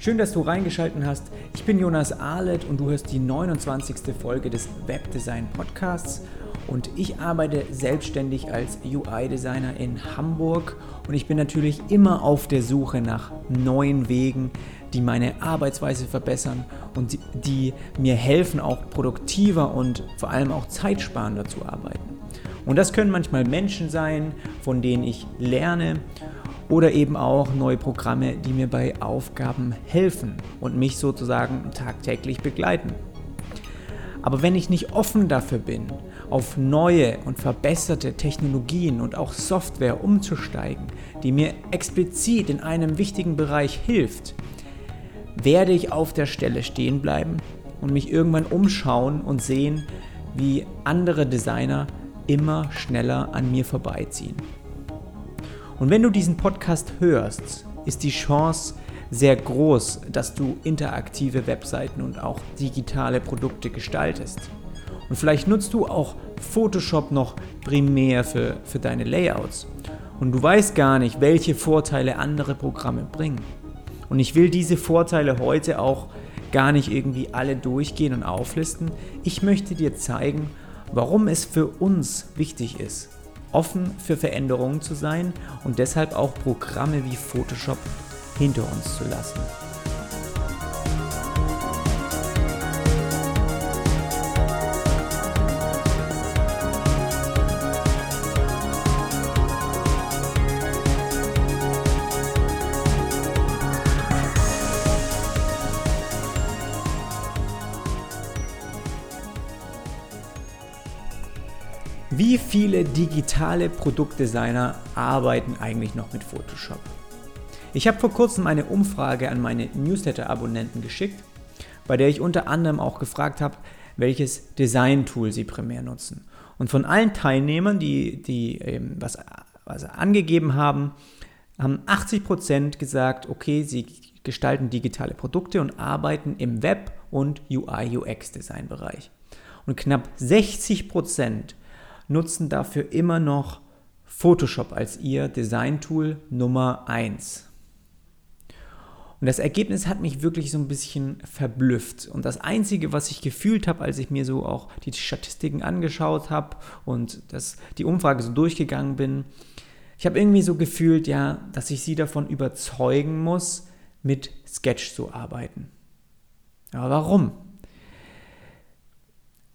Schön, dass du reingeschaltet hast. Ich bin Jonas Ahlet und du hörst die 29. Folge des Webdesign Podcasts. Und ich arbeite selbstständig als UI-Designer in Hamburg und ich bin natürlich immer auf der Suche nach neuen Wegen, die meine Arbeitsweise verbessern und die mir helfen, auch produktiver und vor allem auch zeitsparender zu arbeiten. Und das können manchmal Menschen sein, von denen ich lerne oder eben auch neue Programme, die mir bei Aufgaben helfen und mich sozusagen tagtäglich begleiten. Aber wenn ich nicht offen dafür bin, auf neue und verbesserte Technologien und auch Software umzusteigen, die mir explizit in einem wichtigen Bereich hilft, werde ich auf der Stelle stehen bleiben und mich irgendwann umschauen und sehen, wie andere Designer immer schneller an mir vorbeiziehen. Und wenn du diesen Podcast hörst, ist die Chance sehr groß, dass du interaktive Webseiten und auch digitale Produkte gestaltest. Und vielleicht nutzt du auch Photoshop noch primär für, für deine Layouts. Und du weißt gar nicht, welche Vorteile andere Programme bringen. Und ich will diese Vorteile heute auch gar nicht irgendwie alle durchgehen und auflisten. Ich möchte dir zeigen, warum es für uns wichtig ist, offen für Veränderungen zu sein und deshalb auch Programme wie Photoshop hinter uns zu lassen. Viele digitale Produktdesigner arbeiten eigentlich noch mit Photoshop? Ich habe vor kurzem eine Umfrage an meine Newsletter-Abonnenten geschickt, bei der ich unter anderem auch gefragt habe, welches Design-Tool sie primär nutzen. Und von allen Teilnehmern, die, die ähm, was, was angegeben haben, haben 80% gesagt, okay, sie gestalten digitale Produkte und arbeiten im Web- und UI-UX-Design-Bereich. Und knapp 60% nutzen dafür immer noch Photoshop als ihr Design-Tool Nummer 1. Und das Ergebnis hat mich wirklich so ein bisschen verblüfft. Und das Einzige, was ich gefühlt habe, als ich mir so auch die Statistiken angeschaut habe und das, die Umfrage so durchgegangen bin, ich habe irgendwie so gefühlt, ja, dass ich sie davon überzeugen muss, mit Sketch zu arbeiten. Aber warum?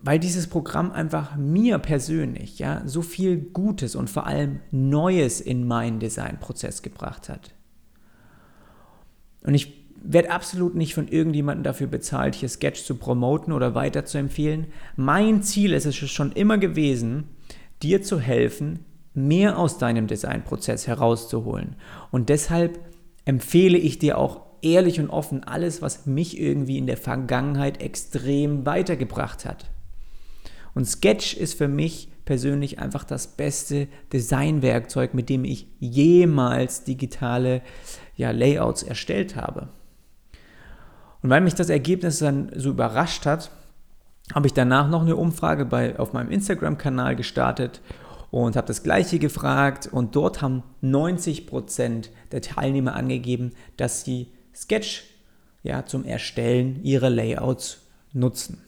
Weil dieses Programm einfach mir persönlich ja so viel Gutes und vor allem Neues in meinen Designprozess gebracht hat. Und ich werde absolut nicht von irgendjemandem dafür bezahlt, hier Sketch zu promoten oder weiter zu empfehlen. Mein Ziel ist es schon immer gewesen, dir zu helfen, mehr aus deinem Designprozess herauszuholen. Und deshalb empfehle ich dir auch ehrlich und offen alles, was mich irgendwie in der Vergangenheit extrem weitergebracht hat. Und Sketch ist für mich persönlich einfach das beste Designwerkzeug, mit dem ich jemals digitale ja, Layouts erstellt habe. Und weil mich das Ergebnis dann so überrascht hat, habe ich danach noch eine Umfrage bei, auf meinem Instagram-Kanal gestartet und habe das gleiche gefragt und dort haben 90% der Teilnehmer angegeben, dass sie Sketch ja, zum Erstellen ihrer Layouts nutzen.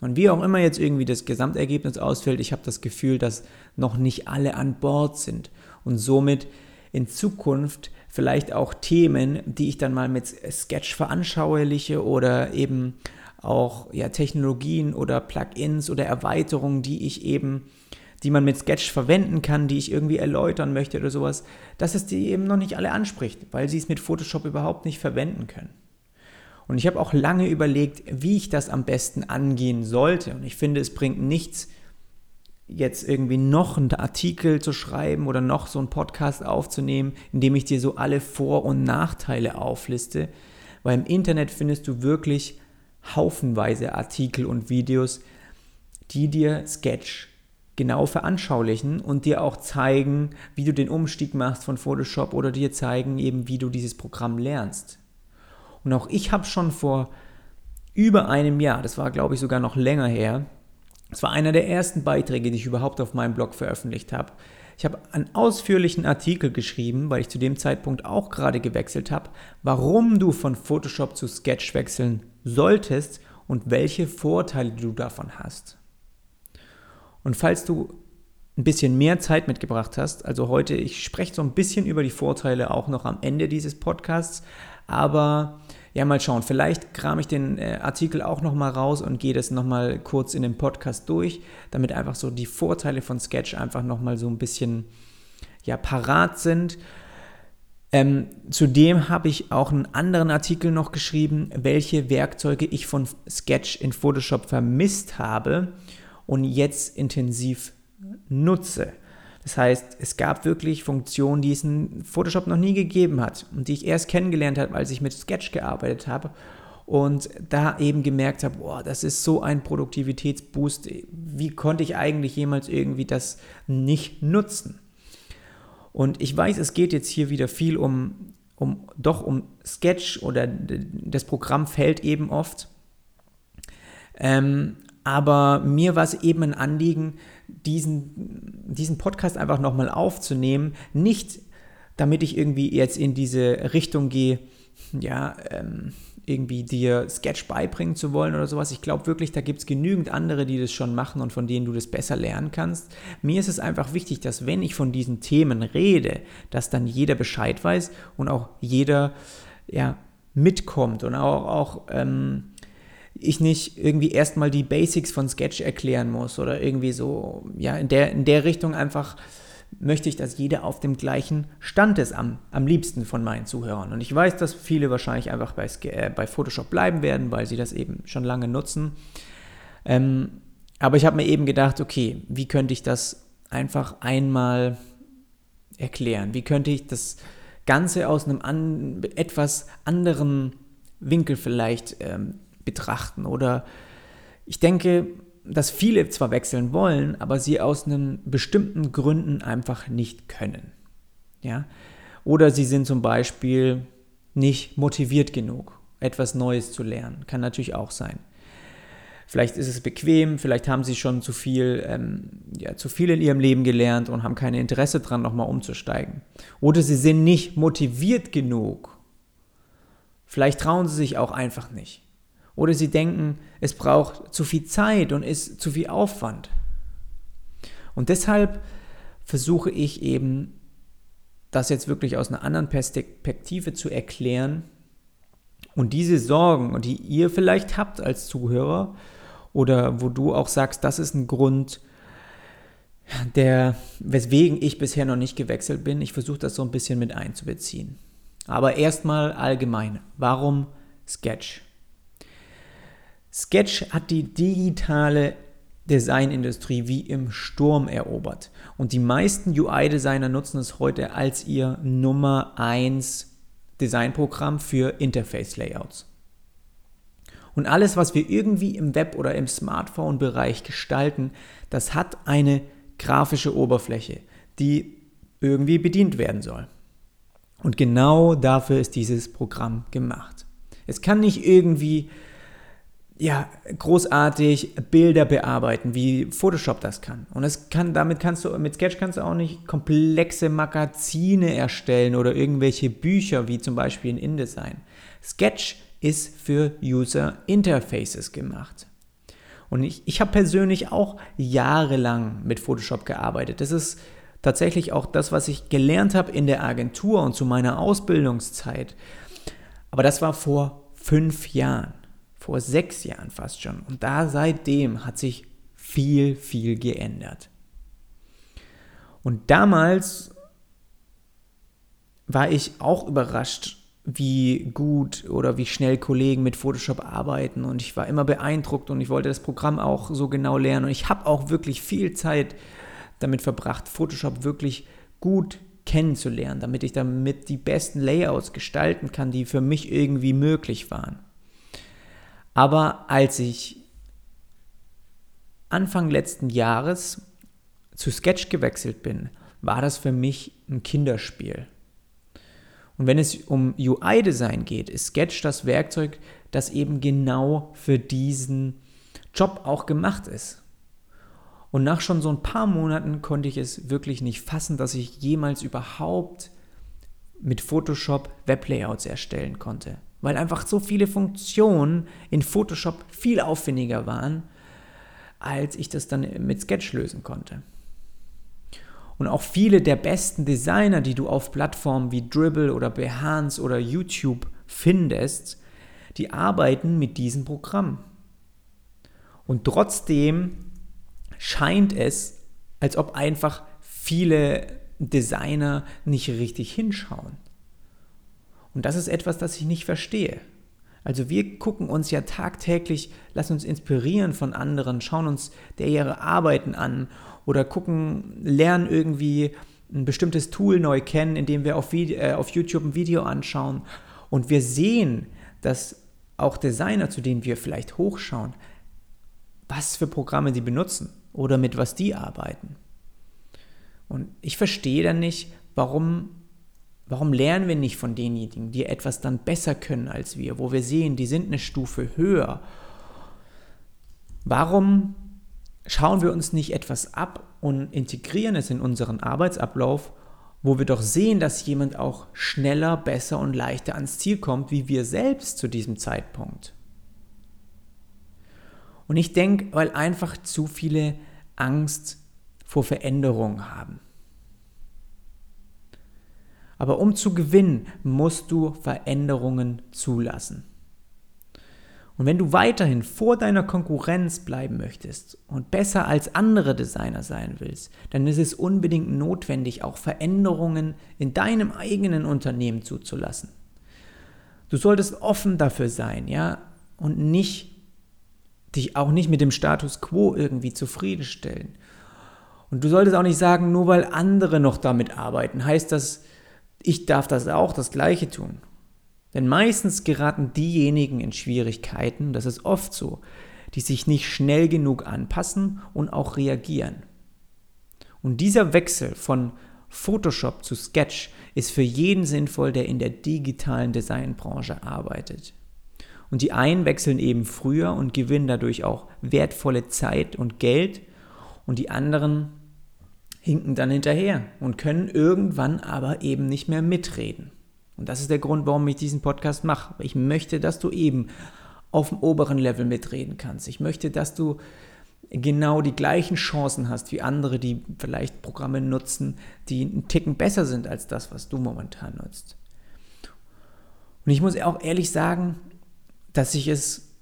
Und wie auch immer jetzt irgendwie das Gesamtergebnis ausfällt, ich habe das Gefühl, dass noch nicht alle an Bord sind und somit in Zukunft vielleicht auch Themen, die ich dann mal mit Sketch veranschauliche oder eben auch ja, Technologien oder Plugins oder Erweiterungen, die ich eben, die man mit Sketch verwenden kann, die ich irgendwie erläutern möchte oder sowas, dass es die eben noch nicht alle anspricht, weil sie es mit Photoshop überhaupt nicht verwenden können. Und ich habe auch lange überlegt, wie ich das am besten angehen sollte. Und ich finde, es bringt nichts, jetzt irgendwie noch einen Artikel zu schreiben oder noch so einen Podcast aufzunehmen, in dem ich dir so alle Vor- und Nachteile aufliste. Weil im Internet findest du wirklich haufenweise Artikel und Videos, die dir Sketch genau veranschaulichen und dir auch zeigen, wie du den Umstieg machst von Photoshop oder dir zeigen eben, wie du dieses Programm lernst. Und auch ich habe schon vor über einem Jahr, das war glaube ich sogar noch länger her, das war einer der ersten Beiträge, die ich überhaupt auf meinem Blog veröffentlicht habe, Ich habe einen ausführlichen Artikel geschrieben, weil ich zu dem Zeitpunkt auch gerade gewechselt habe, warum du von Photoshop zu Sketch wechseln solltest und welche Vorteile du davon hast. Und falls du ein bisschen mehr Zeit mitgebracht hast. Also heute, ich spreche so ein bisschen über die Vorteile auch noch am Ende dieses Podcasts, aber ja, mal schauen. Vielleicht kram ich den äh, Artikel auch nochmal raus und gehe das nochmal kurz in dem Podcast durch, damit einfach so die Vorteile von Sketch einfach nochmal so ein bisschen ja, parat sind. Ähm, zudem habe ich auch einen anderen Artikel noch geschrieben, welche Werkzeuge ich von Sketch in Photoshop vermisst habe und jetzt intensiv nutze. Das heißt, es gab wirklich Funktionen, die es in Photoshop noch nie gegeben hat und die ich erst kennengelernt habe, als ich mit Sketch gearbeitet habe und da eben gemerkt habe, boah, das ist so ein Produktivitätsboost. Wie konnte ich eigentlich jemals irgendwie das nicht nutzen? Und ich weiß, es geht jetzt hier wieder viel um, um doch um Sketch oder das Programm fällt eben oft. Ähm, aber mir war es eben ein Anliegen, diesen, diesen Podcast einfach nochmal aufzunehmen. Nicht, damit ich irgendwie jetzt in diese Richtung gehe, ja, ähm, irgendwie dir Sketch beibringen zu wollen oder sowas. Ich glaube wirklich, da gibt es genügend andere, die das schon machen und von denen du das besser lernen kannst. Mir ist es einfach wichtig, dass wenn ich von diesen Themen rede, dass dann jeder Bescheid weiß und auch jeder ja, mitkommt und auch, auch ähm, ich nicht irgendwie erstmal die Basics von Sketch erklären muss oder irgendwie so, ja, in der, in der Richtung einfach möchte ich, dass jeder auf dem gleichen Stand ist, am, am liebsten von meinen Zuhörern. Und ich weiß, dass viele wahrscheinlich einfach bei, äh, bei Photoshop bleiben werden, weil sie das eben schon lange nutzen. Ähm, aber ich habe mir eben gedacht, okay, wie könnte ich das einfach einmal erklären? Wie könnte ich das Ganze aus einem an, etwas anderen Winkel vielleicht ähm, betrachten. Oder ich denke, dass viele zwar wechseln wollen, aber sie aus einem bestimmten Gründen einfach nicht können. Ja? Oder sie sind zum Beispiel nicht motiviert genug, etwas Neues zu lernen. Kann natürlich auch sein. Vielleicht ist es bequem, vielleicht haben sie schon zu viel, ähm, ja, zu viel in ihrem Leben gelernt und haben kein Interesse daran, nochmal umzusteigen. Oder sie sind nicht motiviert genug. Vielleicht trauen sie sich auch einfach nicht. Oder sie denken, es braucht zu viel Zeit und ist zu viel Aufwand. Und deshalb versuche ich eben, das jetzt wirklich aus einer anderen Perspektive zu erklären und diese Sorgen, die ihr vielleicht habt als Zuhörer oder wo du auch sagst, das ist ein Grund, der, weswegen ich bisher noch nicht gewechselt bin, ich versuche das so ein bisschen mit einzubeziehen. Aber erstmal allgemein, warum Sketch? Sketch hat die digitale Designindustrie wie im Sturm erobert. Und die meisten UI-Designer nutzen es heute als ihr Nummer 1 Designprogramm für Interface-Layouts. Und alles, was wir irgendwie im Web oder im Smartphone-Bereich gestalten, das hat eine grafische Oberfläche, die irgendwie bedient werden soll. Und genau dafür ist dieses Programm gemacht. Es kann nicht irgendwie ja, großartig Bilder bearbeiten, wie Photoshop das kann. Und es kann, damit kannst du, mit Sketch kannst du auch nicht komplexe Magazine erstellen oder irgendwelche Bücher, wie zum Beispiel in InDesign. Sketch ist für User Interfaces gemacht. Und ich, ich habe persönlich auch jahrelang mit Photoshop gearbeitet. Das ist tatsächlich auch das, was ich gelernt habe in der Agentur und zu meiner Ausbildungszeit. Aber das war vor fünf Jahren vor sechs Jahren fast schon. Und da seitdem hat sich viel, viel geändert. Und damals war ich auch überrascht, wie gut oder wie schnell Kollegen mit Photoshop arbeiten. Und ich war immer beeindruckt und ich wollte das Programm auch so genau lernen. Und ich habe auch wirklich viel Zeit damit verbracht, Photoshop wirklich gut kennenzulernen, damit ich damit die besten Layouts gestalten kann, die für mich irgendwie möglich waren. Aber als ich Anfang letzten Jahres zu Sketch gewechselt bin, war das für mich ein Kinderspiel. Und wenn es um UI-Design geht, ist Sketch das Werkzeug, das eben genau für diesen Job auch gemacht ist. Und nach schon so ein paar Monaten konnte ich es wirklich nicht fassen, dass ich jemals überhaupt mit Photoshop Weblayouts erstellen konnte. Weil einfach so viele Funktionen in Photoshop viel aufwendiger waren, als ich das dann mit Sketch lösen konnte. Und auch viele der besten Designer, die du auf Plattformen wie Dribble oder Behance oder YouTube findest, die arbeiten mit diesem Programm. Und trotzdem scheint es, als ob einfach viele Designer nicht richtig hinschauen. Und das ist etwas, das ich nicht verstehe. Also wir gucken uns ja tagtäglich, lassen uns inspirieren von anderen, schauen uns der ihre Arbeiten an oder gucken, lernen irgendwie ein bestimmtes Tool neu kennen, indem wir auf, Video, äh, auf YouTube ein Video anschauen und wir sehen, dass auch Designer, zu denen wir vielleicht hochschauen, was für Programme sie benutzen oder mit was die arbeiten. Und ich verstehe dann nicht, warum, warum lernen wir nicht von denjenigen, die etwas dann besser können als wir, wo wir sehen, die sind eine Stufe höher. Warum schauen wir uns nicht etwas ab und integrieren es in unseren Arbeitsablauf, wo wir doch sehen, dass jemand auch schneller, besser und leichter ans Ziel kommt, wie wir selbst zu diesem Zeitpunkt. Und ich denke, weil einfach zu viele Angst vor Veränderung haben. Aber um zu gewinnen, musst du Veränderungen zulassen. Und wenn du weiterhin vor deiner Konkurrenz bleiben möchtest und besser als andere Designer sein willst, dann ist es unbedingt notwendig, auch Veränderungen in deinem eigenen Unternehmen zuzulassen. Du solltest offen dafür sein, ja, und nicht dich auch nicht mit dem Status quo irgendwie zufriedenstellen. Und du solltest auch nicht sagen, nur weil andere noch damit arbeiten, heißt das, ich darf das auch das gleiche tun. Denn meistens geraten diejenigen in Schwierigkeiten, das ist oft so, die sich nicht schnell genug anpassen und auch reagieren. Und dieser Wechsel von Photoshop zu Sketch ist für jeden sinnvoll, der in der digitalen Designbranche arbeitet. Und die einen wechseln eben früher und gewinnen dadurch auch wertvolle Zeit und Geld und die anderen hinken dann hinterher und können irgendwann aber eben nicht mehr mitreden. Und das ist der Grund, warum ich diesen Podcast mache. Ich möchte, dass du eben auf dem oberen Level mitreden kannst. Ich möchte, dass du genau die gleichen Chancen hast wie andere, die vielleicht Programme nutzen, die einen Ticken besser sind als das, was du momentan nutzt. Und ich muss auch ehrlich sagen, dass ich es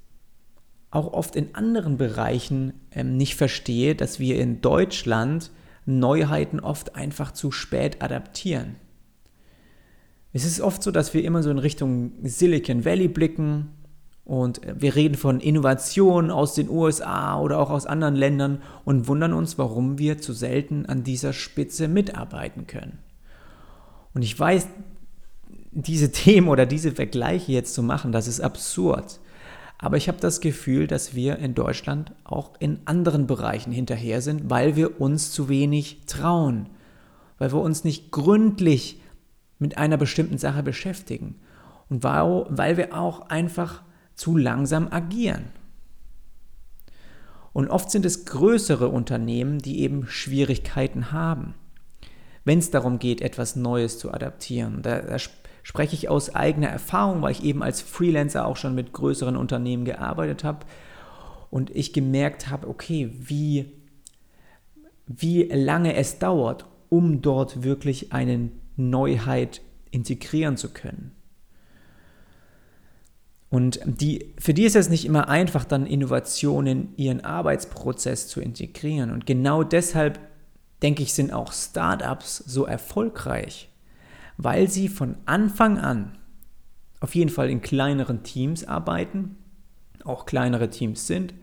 auch oft in anderen Bereichen ähm, nicht verstehe, dass wir in Deutschland Neuheiten oft einfach zu spät adaptieren. Es ist oft so, dass wir immer so in Richtung Silicon Valley blicken und wir reden von Innovationen aus den USA oder auch aus anderen Ländern und wundern uns, warum wir zu selten an dieser Spitze mitarbeiten können. Und ich weiß, diese Themen oder diese Vergleiche jetzt zu machen, das ist absurd. Aber ich habe das Gefühl, dass wir in Deutschland auch in anderen Bereichen hinterher sind, weil wir uns zu wenig trauen, weil wir uns nicht gründlich mit einer bestimmten Sache beschäftigen und weil wir auch einfach zu langsam agieren. Und oft sind es größere Unternehmen, die eben Schwierigkeiten haben, wenn es darum geht, etwas Neues zu adaptieren. Da, da spreche ich aus eigener Erfahrung, weil ich eben als Freelancer auch schon mit größeren Unternehmen gearbeitet habe und ich gemerkt habe, okay, wie, wie lange es dauert, um dort wirklich einen Neuheit integrieren zu können. Und die, für die ist es nicht immer einfach, dann Innovationen in ihren Arbeitsprozess zu integrieren. Und genau deshalb, denke ich, sind auch Startups so erfolgreich, weil sie von Anfang an auf jeden Fall in kleineren Teams arbeiten, auch kleinere Teams sind,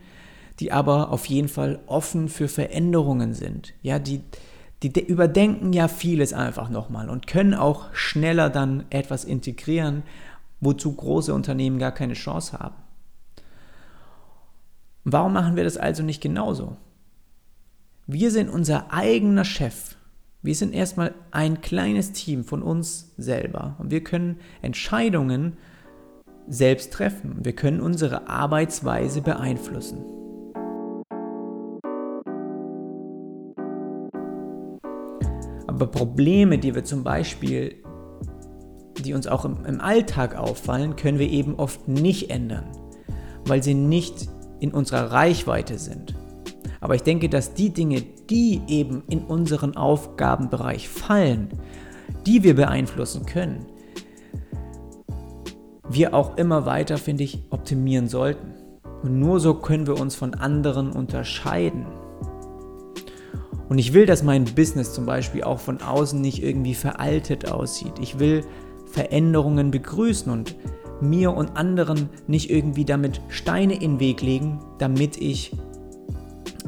die aber auf jeden Fall offen für Veränderungen sind. Ja, die, die überdenken ja vieles einfach nochmal und können auch schneller dann etwas integrieren, wozu große Unternehmen gar keine Chance haben. Warum machen wir das also nicht genauso? Wir sind unser eigener Chef. Wir sind erstmal ein kleines Team von uns selber und wir können Entscheidungen selbst treffen. Wir können unsere Arbeitsweise beeinflussen. Aber Probleme, die wir zum Beispiel, die uns auch im, im Alltag auffallen, können wir eben oft nicht ändern, weil sie nicht in unserer Reichweite sind. Aber ich denke, dass die Dinge, die eben in unseren Aufgabenbereich fallen, die wir beeinflussen können, wir auch immer weiter, finde ich, optimieren sollten. Und nur so können wir uns von anderen unterscheiden. Und ich will, dass mein Business zum Beispiel auch von außen nicht irgendwie veraltet aussieht. Ich will Veränderungen begrüßen und mir und anderen nicht irgendwie damit Steine in den Weg legen, damit ich,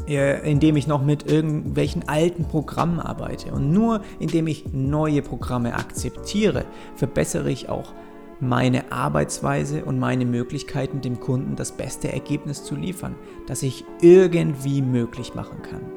indem ich noch mit irgendwelchen alten Programmen arbeite. Und nur indem ich neue Programme akzeptiere, verbessere ich auch meine Arbeitsweise und meine Möglichkeiten, dem Kunden das beste Ergebnis zu liefern, das ich irgendwie möglich machen kann.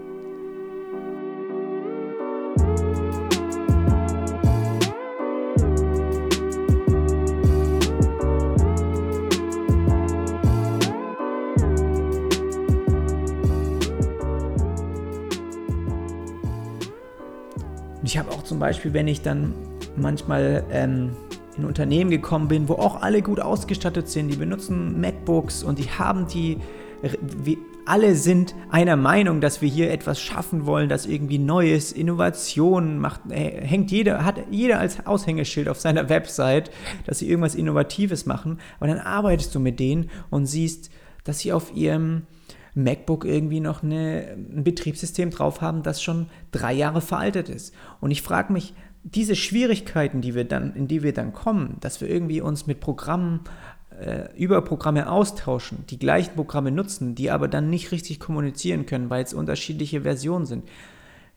Zum Beispiel, wenn ich dann manchmal ähm, in Unternehmen gekommen bin, wo auch alle gut ausgestattet sind, die benutzen MacBooks und die haben die, alle sind einer Meinung, dass wir hier etwas schaffen wollen, das irgendwie Neues, Innovation macht, äh, hängt jeder, hat jeder als Aushängeschild auf seiner Website, dass sie irgendwas Innovatives machen, aber dann arbeitest du mit denen und siehst, dass sie auf ihrem MacBook irgendwie noch eine, ein Betriebssystem drauf haben, das schon drei Jahre veraltet ist. Und ich frage mich, diese Schwierigkeiten, die wir dann, in die wir dann kommen, dass wir irgendwie uns mit Programmen äh, über Programme austauschen, die gleichen Programme nutzen, die aber dann nicht richtig kommunizieren können, weil es unterschiedliche Versionen sind.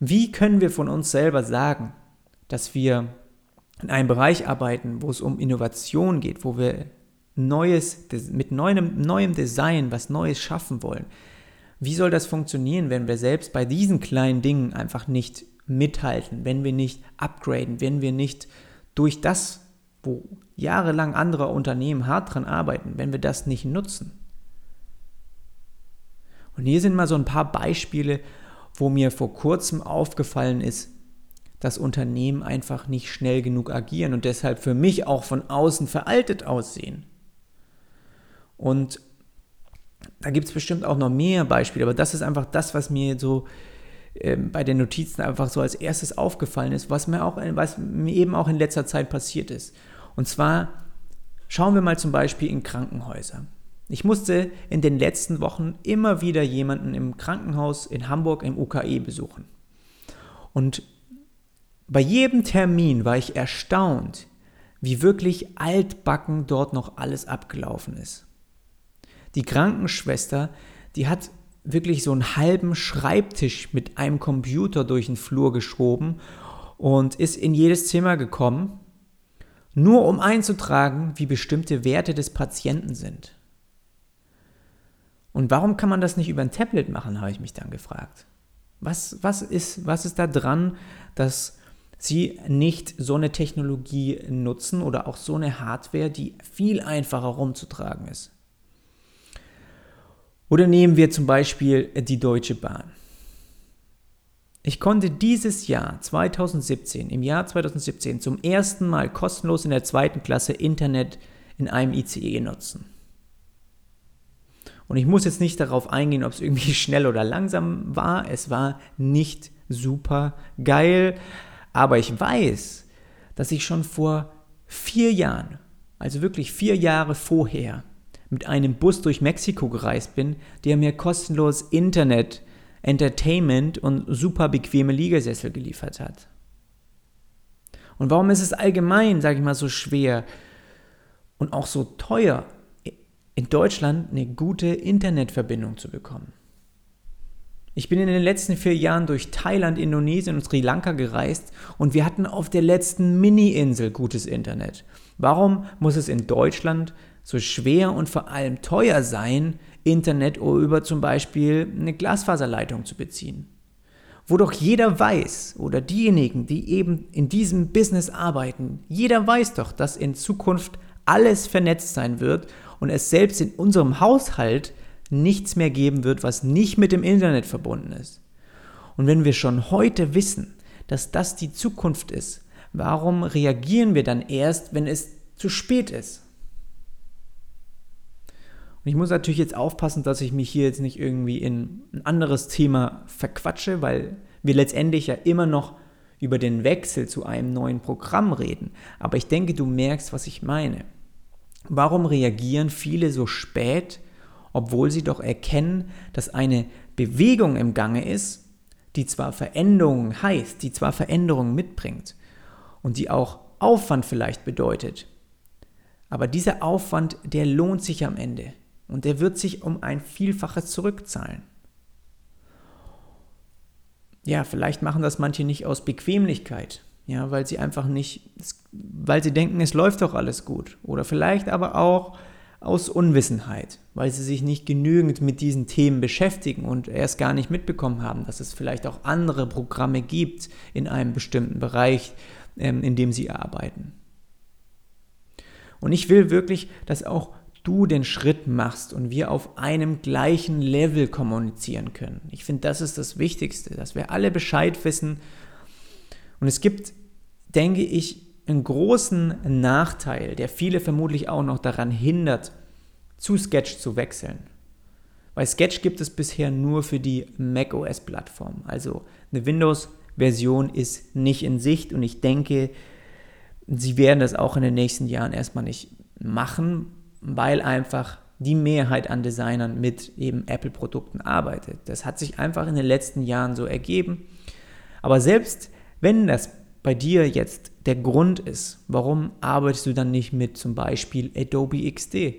Wie können wir von uns selber sagen, dass wir in einem Bereich arbeiten, wo es um Innovation geht, wo wir Neues, mit neuem, neuem Design was Neues schaffen wollen. Wie soll das funktionieren, wenn wir selbst bei diesen kleinen Dingen einfach nicht mithalten, wenn wir nicht upgraden, wenn wir nicht durch das, wo jahrelang andere Unternehmen hart dran arbeiten, wenn wir das nicht nutzen? Und hier sind mal so ein paar Beispiele, wo mir vor kurzem aufgefallen ist, dass Unternehmen einfach nicht schnell genug agieren und deshalb für mich auch von außen veraltet aussehen. Und da gibt es bestimmt auch noch mehr Beispiele, aber das ist einfach das, was mir so äh, bei den Notizen einfach so als erstes aufgefallen ist, was mir, auch, was mir eben auch in letzter Zeit passiert ist. Und zwar schauen wir mal zum Beispiel in Krankenhäuser. Ich musste in den letzten Wochen immer wieder jemanden im Krankenhaus in Hamburg im UKE besuchen. Und bei jedem Termin war ich erstaunt, wie wirklich altbacken dort noch alles abgelaufen ist. Die Krankenschwester, die hat wirklich so einen halben Schreibtisch mit einem Computer durch den Flur geschoben und ist in jedes Zimmer gekommen, nur um einzutragen, wie bestimmte Werte des Patienten sind. Und warum kann man das nicht über ein Tablet machen, habe ich mich dann gefragt. Was, was, ist, was ist da dran, dass sie nicht so eine Technologie nutzen oder auch so eine Hardware, die viel einfacher rumzutragen ist? Oder nehmen wir zum Beispiel die Deutsche Bahn. Ich konnte dieses Jahr 2017, im Jahr 2017 zum ersten Mal kostenlos in der zweiten Klasse Internet in einem ICE nutzen. Und ich muss jetzt nicht darauf eingehen, ob es irgendwie schnell oder langsam war. Es war nicht super geil. Aber ich weiß, dass ich schon vor vier Jahren, also wirklich vier Jahre vorher, mit einem Bus durch Mexiko gereist bin, der mir kostenlos Internet, Entertainment und super bequeme Liegesessel geliefert hat. Und warum ist es allgemein, sage ich mal, so schwer und auch so teuer, in Deutschland eine gute Internetverbindung zu bekommen? Ich bin in den letzten vier Jahren durch Thailand, Indonesien und Sri Lanka gereist und wir hatten auf der letzten Mini-Insel gutes Internet. Warum muss es in Deutschland so schwer und vor allem teuer sein, Internet über zum Beispiel eine Glasfaserleitung zu beziehen. Wo doch jeder weiß, oder diejenigen, die eben in diesem Business arbeiten, jeder weiß doch, dass in Zukunft alles vernetzt sein wird und es selbst in unserem Haushalt nichts mehr geben wird, was nicht mit dem Internet verbunden ist. Und wenn wir schon heute wissen, dass das die Zukunft ist, warum reagieren wir dann erst, wenn es zu spät ist? Und ich muss natürlich jetzt aufpassen, dass ich mich hier jetzt nicht irgendwie in ein anderes Thema verquatsche, weil wir letztendlich ja immer noch über den Wechsel zu einem neuen Programm reden. Aber ich denke, du merkst, was ich meine. Warum reagieren viele so spät, obwohl sie doch erkennen, dass eine Bewegung im Gange ist, die zwar Veränderungen heißt, die zwar Veränderungen mitbringt und die auch Aufwand vielleicht bedeutet, aber dieser Aufwand, der lohnt sich am Ende und der wird sich um ein Vielfaches zurückzahlen. Ja, vielleicht machen das manche nicht aus Bequemlichkeit, ja, weil sie einfach nicht, weil sie denken, es läuft doch alles gut. Oder vielleicht aber auch aus Unwissenheit, weil sie sich nicht genügend mit diesen Themen beschäftigen und erst gar nicht mitbekommen haben, dass es vielleicht auch andere Programme gibt in einem bestimmten Bereich, ähm, in dem sie arbeiten. Und ich will wirklich, dass auch du den Schritt machst und wir auf einem gleichen Level kommunizieren können. Ich finde, das ist das Wichtigste, dass wir alle Bescheid wissen. Und es gibt, denke ich, einen großen Nachteil, der viele vermutlich auch noch daran hindert, zu Sketch zu wechseln. Weil Sketch gibt es bisher nur für die macOS-Plattform. Also eine Windows-Version ist nicht in Sicht und ich denke, sie werden das auch in den nächsten Jahren erstmal nicht machen, weil einfach die Mehrheit an Designern mit eben Apple-Produkten arbeitet. Das hat sich einfach in den letzten Jahren so ergeben. Aber selbst wenn das bei dir jetzt der Grund ist, warum arbeitest du dann nicht mit zum Beispiel Adobe XD?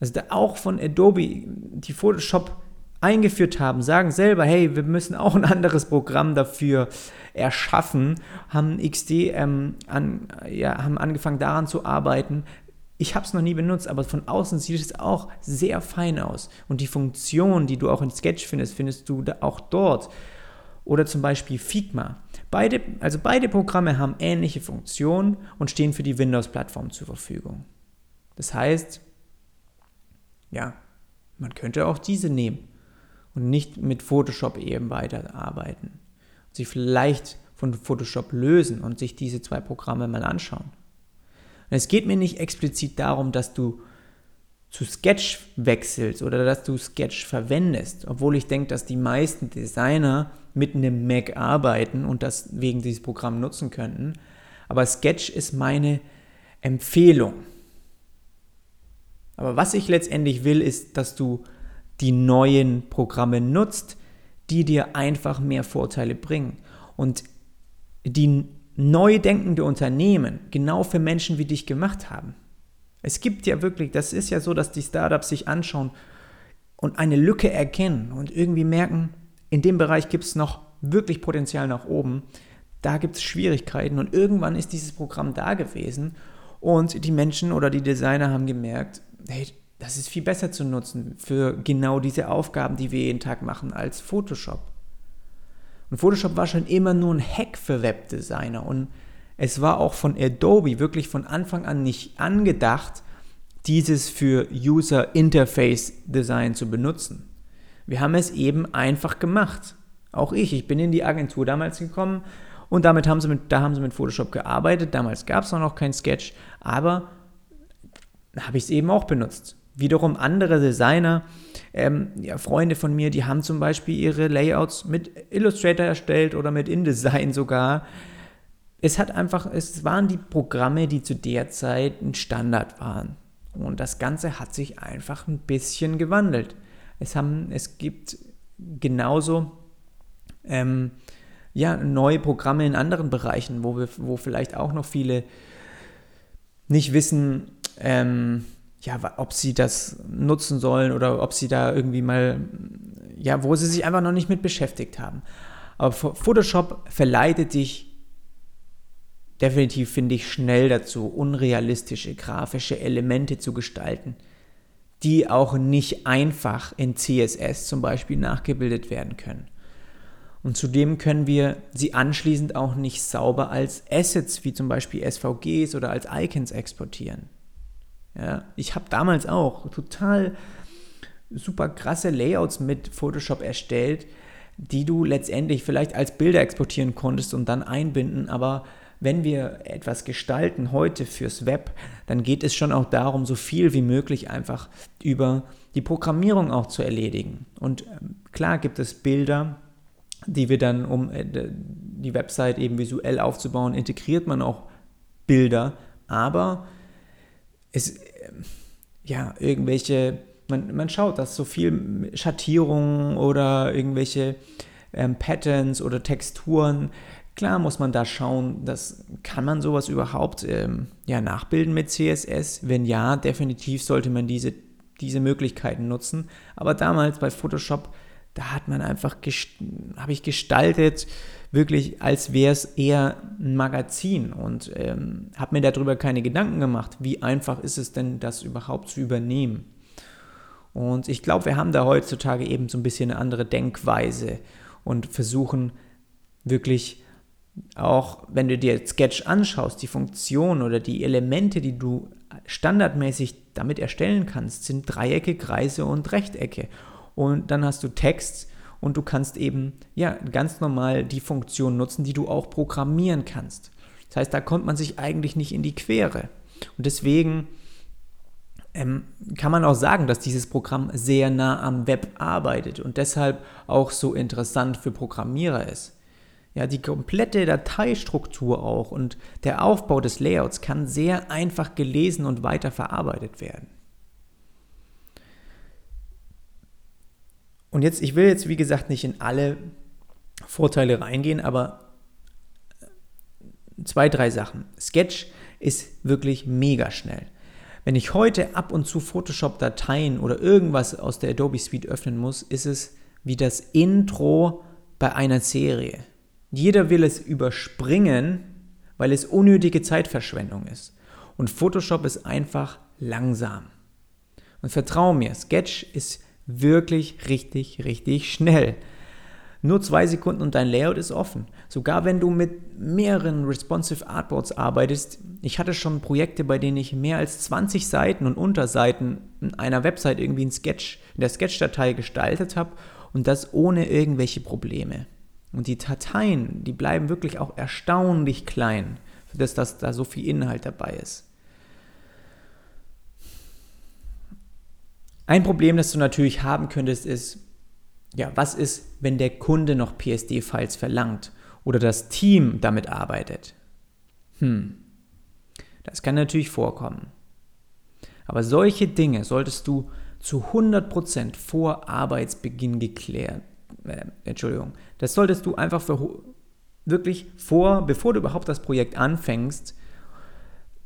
Also auch von Adobe, die Photoshop eingeführt haben, sagen selber, hey, wir müssen auch ein anderes Programm dafür erschaffen, haben XD ähm, an, ja, haben angefangen daran zu arbeiten, ich habe es noch nie benutzt, aber von außen sieht es auch sehr fein aus. Und die Funktion, die du auch in Sketch findest, findest du auch dort. Oder zum Beispiel Figma. Beide, also beide Programme haben ähnliche Funktionen und stehen für die Windows-Plattform zur Verfügung. Das heißt, ja, man könnte auch diese nehmen und nicht mit Photoshop eben weiterarbeiten. sich vielleicht von Photoshop lösen und sich diese zwei Programme mal anschauen. Und es geht mir nicht explizit darum, dass du zu Sketch wechselst oder dass du Sketch verwendest, obwohl ich denke, dass die meisten Designer mit einem Mac arbeiten und das wegen dieses Programm nutzen könnten. Aber Sketch ist meine Empfehlung. Aber was ich letztendlich will, ist, dass du die neuen Programme nutzt, die dir einfach mehr Vorteile bringen. Und die neu denkende Unternehmen genau für Menschen wie dich gemacht haben. Es gibt ja wirklich, das ist ja so, dass die Startups sich anschauen und eine Lücke erkennen und irgendwie merken, in dem Bereich gibt es noch wirklich Potenzial nach oben. Da gibt es Schwierigkeiten und irgendwann ist dieses Programm da gewesen und die Menschen oder die Designer haben gemerkt, hey, das ist viel besser zu nutzen für genau diese Aufgaben, die wir jeden Tag machen als Photoshop. Und Photoshop war schon immer nur ein Hack für Webdesigner und es war auch von Adobe wirklich von Anfang an nicht angedacht, dieses für User Interface Design zu benutzen. Wir haben es eben einfach gemacht. Auch ich, ich bin in die Agentur damals gekommen und damit haben sie mit, da haben sie mit Photoshop gearbeitet. Damals gab es noch kein Sketch, aber habe ich es eben auch benutzt. Wiederum andere Designer, ähm, ja, Freunde von mir, die haben zum Beispiel ihre Layouts mit Illustrator erstellt oder mit InDesign sogar. Es hat einfach, es waren die Programme, die zu der Zeit ein Standard waren. Und das Ganze hat sich einfach ein bisschen gewandelt. Es, haben, es gibt genauso ähm, ja, neue Programme in anderen Bereichen, wo, wir, wo vielleicht auch noch viele nicht wissen, ähm, ja, ob sie das nutzen sollen oder ob sie da irgendwie mal, ja, wo sie sich einfach noch nicht mit beschäftigt haben. Aber Photoshop verleitet dich definitiv, finde ich, schnell dazu, unrealistische grafische Elemente zu gestalten, die auch nicht einfach in CSS zum Beispiel nachgebildet werden können. Und zudem können wir sie anschließend auch nicht sauber als Assets wie zum Beispiel SVGs oder als Icons exportieren. Ja, ich habe damals auch total super krasse Layouts mit Photoshop erstellt, die du letztendlich vielleicht als Bilder exportieren konntest und dann einbinden, aber wenn wir etwas gestalten heute fürs Web, dann geht es schon auch darum, so viel wie möglich einfach über die Programmierung auch zu erledigen. Und ähm, klar gibt es Bilder, die wir dann, um äh, die Website eben visuell aufzubauen, integriert man auch Bilder, aber es, ähm, ja, irgendwelche, man, man schaut, dass so viel Schattierungen oder irgendwelche ähm, Patterns oder Texturen Klar muss man da schauen, dass, kann man sowas überhaupt ähm, ja, nachbilden mit CSS? Wenn ja, definitiv sollte man diese, diese Möglichkeiten nutzen. Aber damals bei Photoshop, da hat man einfach, habe ich gestaltet, wirklich als wäre es eher ein Magazin und ähm, habe mir darüber keine Gedanken gemacht, wie einfach ist es denn, das überhaupt zu übernehmen. Und ich glaube, wir haben da heutzutage eben so ein bisschen eine andere Denkweise und versuchen wirklich auch wenn du dir Sketch anschaust, die Funktion oder die Elemente, die du standardmäßig damit erstellen kannst, sind Dreiecke, Kreise und Rechtecke. Und dann hast du Text und du kannst eben ja ganz normal die Funktion nutzen, die du auch programmieren kannst. Das heißt, da kommt man sich eigentlich nicht in die Quere. Und deswegen ähm, kann man auch sagen, dass dieses Programm sehr nah am Web arbeitet und deshalb auch so interessant für Programmierer ist. Ja, die komplette Dateistruktur auch und der Aufbau des Layouts kann sehr einfach gelesen und weiter verarbeitet werden. Und jetzt, ich will jetzt wie gesagt nicht in alle Vorteile reingehen, aber zwei, drei Sachen. Sketch ist wirklich mega schnell. Wenn ich heute ab und zu Photoshop-Dateien oder irgendwas aus der Adobe Suite öffnen muss, ist es wie das Intro bei einer Serie. Jeder will es überspringen, weil es unnötige Zeitverschwendung ist. Und Photoshop ist einfach langsam. Und vertrau mir, Sketch ist wirklich richtig, richtig schnell. Nur zwei Sekunden und dein Layout ist offen. Sogar wenn du mit mehreren responsive Artboards arbeitest. Ich hatte schon Projekte, bei denen ich mehr als 20 Seiten und Unterseiten in einer Website irgendwie in Sketch, in der Sketch-Datei gestaltet habe und das ohne irgendwelche Probleme. Und die Dateien, die bleiben wirklich auch erstaunlich klein, für das, dass da so viel Inhalt dabei ist. Ein Problem, das du natürlich haben könntest, ist, ja, was ist, wenn der Kunde noch PSD-Files verlangt oder das Team damit arbeitet? Hm, das kann natürlich vorkommen. Aber solche Dinge solltest du zu 100% vor Arbeitsbeginn geklärt, äh, Entschuldigung, das solltest du einfach für, wirklich vor, bevor du überhaupt das Projekt anfängst,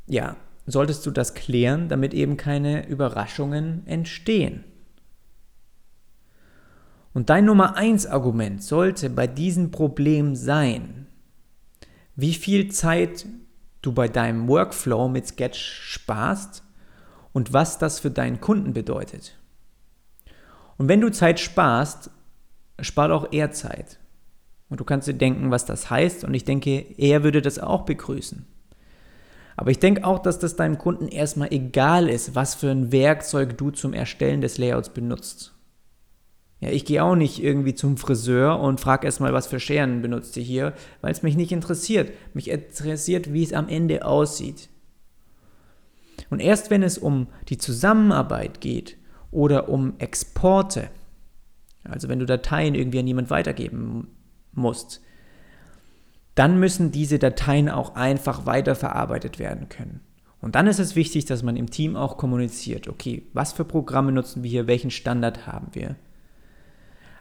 ja, solltest du das klären, damit eben keine Überraschungen entstehen. Und dein Nummer 1 Argument sollte bei diesem Problem sein, wie viel Zeit du bei deinem Workflow mit Sketch sparst und was das für deinen Kunden bedeutet. Und wenn du Zeit sparst, spart auch er Zeit. Und du kannst dir denken, was das heißt. Und ich denke, er würde das auch begrüßen. Aber ich denke auch, dass das deinem Kunden erstmal egal ist, was für ein Werkzeug du zum Erstellen des Layouts benutzt. Ja, ich gehe auch nicht irgendwie zum Friseur und frage erstmal, was für Scheren benutzt ihr hier, weil es mich nicht interessiert. Mich interessiert, wie es am Ende aussieht. Und erst wenn es um die Zusammenarbeit geht oder um Exporte, also wenn du Dateien irgendwie an jemand weitergeben musst, dann müssen diese Dateien auch einfach weiterverarbeitet werden können. Und dann ist es wichtig, dass man im Team auch kommuniziert, okay, was für Programme nutzen wir hier, welchen Standard haben wir.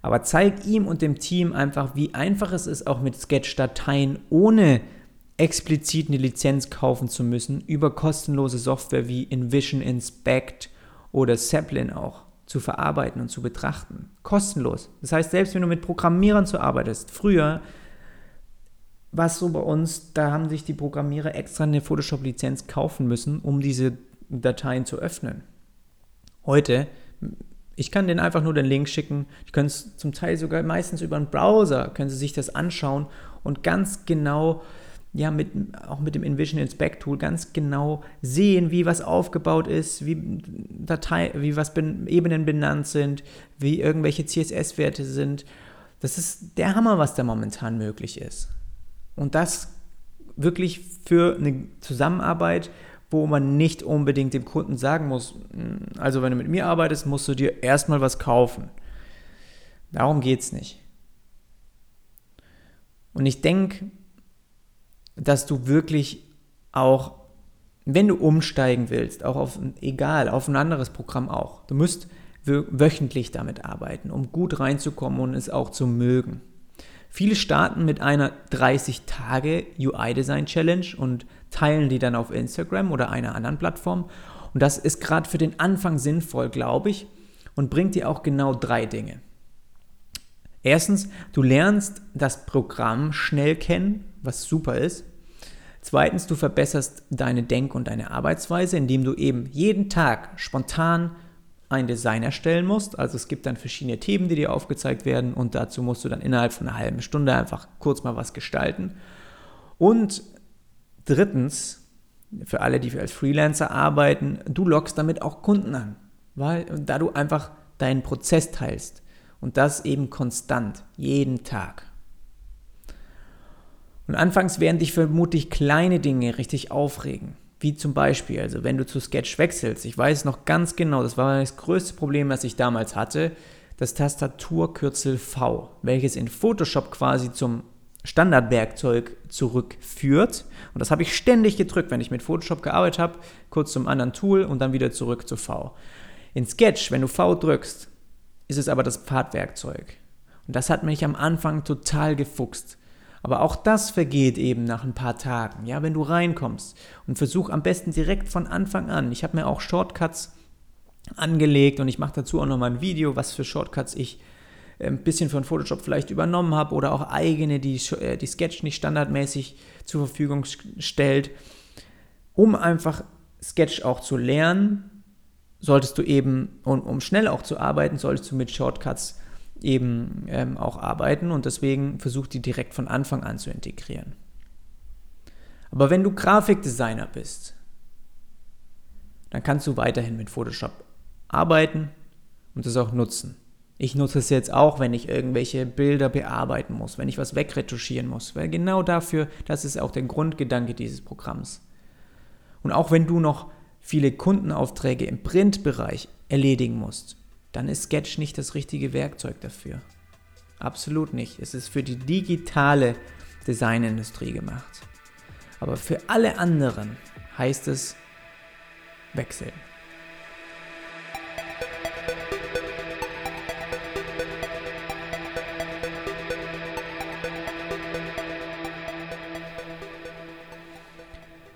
Aber zeig ihm und dem Team einfach, wie einfach es ist, auch mit Sketch-Dateien ohne explizit eine Lizenz kaufen zu müssen, über kostenlose Software wie InVision Inspect oder Zeppelin auch zu verarbeiten und zu betrachten. Kostenlos. Das heißt, selbst wenn du mit Programmierern zu arbeitest, früher war es so bei uns, da haben sich die Programmierer extra eine Photoshop-Lizenz kaufen müssen, um diese Dateien zu öffnen. Heute, ich kann denen einfach nur den Link schicken. Die können es zum Teil sogar meistens über einen Browser, können sie sich das anschauen und ganz genau ja, mit, auch mit dem Envision Inspect Tool ganz genau sehen, wie was aufgebaut ist, wie, Datei, wie was ben, Ebenen benannt sind, wie irgendwelche CSS-Werte sind. Das ist der Hammer, was da momentan möglich ist. Und das wirklich für eine Zusammenarbeit, wo man nicht unbedingt dem Kunden sagen muss, hm, also wenn du mit mir arbeitest, musst du dir erstmal was kaufen. Darum geht es nicht. Und ich denke, dass du wirklich auch, wenn du umsteigen willst, auch auf, egal, auf ein anderes Programm auch, du musst wöchentlich damit arbeiten, um gut reinzukommen und es auch zu mögen. Viele starten mit einer 30-Tage UI-Design-Challenge und teilen die dann auf Instagram oder einer anderen Plattform. Und das ist gerade für den Anfang sinnvoll, glaube ich, und bringt dir auch genau drei Dinge. Erstens, du lernst das Programm schnell kennen, was super ist. Zweitens, du verbesserst deine Denk- und deine Arbeitsweise, indem du eben jeden Tag spontan ein Design erstellen musst. Also es gibt dann verschiedene Themen, die dir aufgezeigt werden und dazu musst du dann innerhalb von einer halben Stunde einfach kurz mal was gestalten. Und drittens, für alle, die als Freelancer arbeiten, du lockst damit auch Kunden an, weil da du einfach deinen Prozess teilst und das eben konstant, jeden Tag. Und anfangs werden dich vermutlich kleine Dinge richtig aufregen. Wie zum Beispiel, also wenn du zu Sketch wechselst, ich weiß noch ganz genau, das war das größte Problem, das ich damals hatte, das Tastaturkürzel V, welches in Photoshop quasi zum Standardwerkzeug zurückführt. Und das habe ich ständig gedrückt, wenn ich mit Photoshop gearbeitet habe, kurz zum anderen Tool und dann wieder zurück zu V. In Sketch, wenn du V drückst, ist es aber das Pfadwerkzeug. Und das hat mich am Anfang total gefuchst. Aber auch das vergeht eben nach ein paar Tagen, ja, wenn du reinkommst und versuch am besten direkt von Anfang an. Ich habe mir auch Shortcuts angelegt und ich mache dazu auch nochmal ein Video, was für Shortcuts ich äh, ein bisschen von Photoshop vielleicht übernommen habe oder auch eigene, die, äh, die Sketch nicht standardmäßig zur Verfügung stellt, um einfach Sketch auch zu lernen, solltest du eben, um, um schnell auch zu arbeiten, solltest du mit Shortcuts eben ähm, auch arbeiten und deswegen versucht die direkt von Anfang an zu integrieren. Aber wenn du Grafikdesigner bist, dann kannst du weiterhin mit Photoshop arbeiten und es auch nutzen. Ich nutze es jetzt auch, wenn ich irgendwelche Bilder bearbeiten muss, wenn ich was wegretuschieren muss, weil genau dafür, das ist auch der Grundgedanke dieses Programms. Und auch wenn du noch viele Kundenaufträge im Printbereich erledigen musst, dann ist Sketch nicht das richtige Werkzeug dafür. Absolut nicht. Es ist für die digitale Designindustrie gemacht. Aber für alle anderen heißt es wechseln.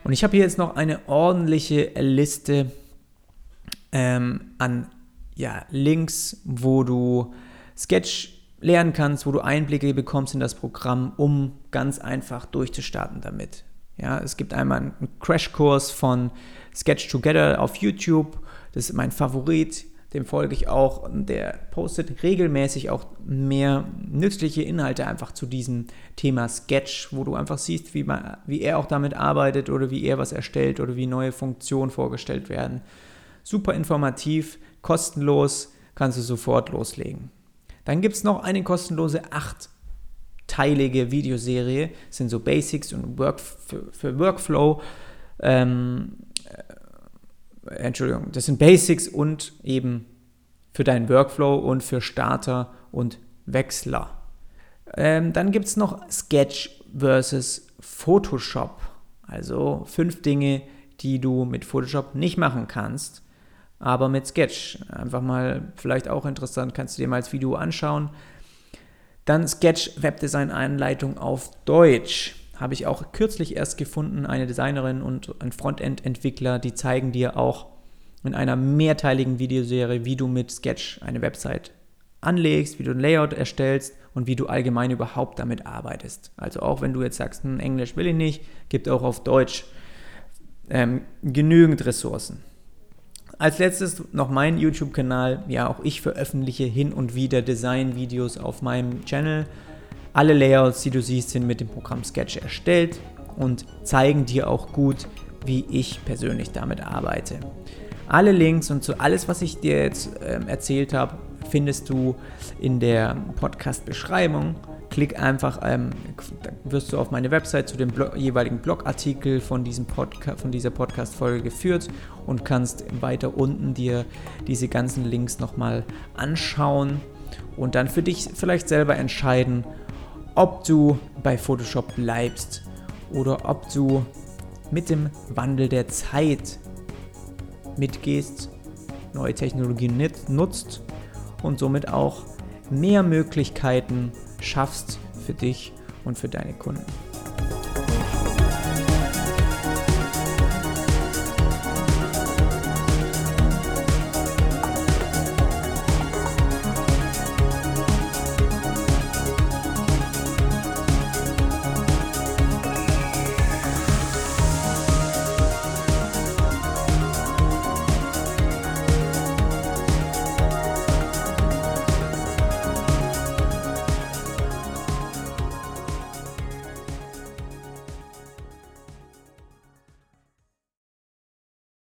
Und ich habe hier jetzt noch eine ordentliche Liste ähm, an ja, Links, wo du Sketch lernen kannst, wo du Einblicke bekommst in das Programm, um ganz einfach durchzustarten damit. Ja, es gibt einmal einen Crashkurs von Sketch Together auf YouTube. Das ist mein Favorit. Dem folge ich auch. Der postet regelmäßig auch mehr nützliche Inhalte einfach zu diesem Thema Sketch, wo du einfach siehst, wie, man, wie er auch damit arbeitet oder wie er was erstellt oder wie neue Funktionen vorgestellt werden. Super informativ kostenlos, kannst du sofort loslegen. Dann gibt es noch eine kostenlose achtteilige Videoserie, das sind so Basics und Work für, für Workflow. Ähm, äh, Entschuldigung, das sind Basics und eben für deinen Workflow und für Starter und Wechsler. Ähm, dann gibt es noch Sketch versus Photoshop. Also fünf Dinge, die du mit Photoshop nicht machen kannst aber mit Sketch. Einfach mal vielleicht auch interessant, kannst du dir mal als Video anschauen. Dann Sketch Webdesign Anleitung auf Deutsch. Habe ich auch kürzlich erst gefunden, eine Designerin und ein Frontend-Entwickler, die zeigen dir auch in einer mehrteiligen Videoserie, wie du mit Sketch eine Website anlegst, wie du ein Layout erstellst und wie du allgemein überhaupt damit arbeitest. Also auch wenn du jetzt sagst, hm, Englisch will ich nicht, gibt auch auf Deutsch ähm, genügend Ressourcen. Als letztes noch mein YouTube-Kanal. Ja, auch ich veröffentliche hin und wieder Design-Videos auf meinem Channel. Alle Layouts, die du siehst, sind mit dem Programm Sketch erstellt und zeigen dir auch gut, wie ich persönlich damit arbeite. Alle Links und zu alles, was ich dir jetzt ähm, erzählt habe, findest du in der Podcast-Beschreibung. Klick einfach, ähm, wirst du auf meine Website zu dem Blog, jeweiligen Blogartikel von, diesem Podca von dieser Podcast-Folge geführt und kannst weiter unten dir diese ganzen Links nochmal anschauen und dann für dich vielleicht selber entscheiden, ob du bei Photoshop bleibst oder ob du mit dem Wandel der Zeit mitgehst, neue Technologien nutzt und somit auch mehr Möglichkeiten schaffst für dich und für deine Kunden.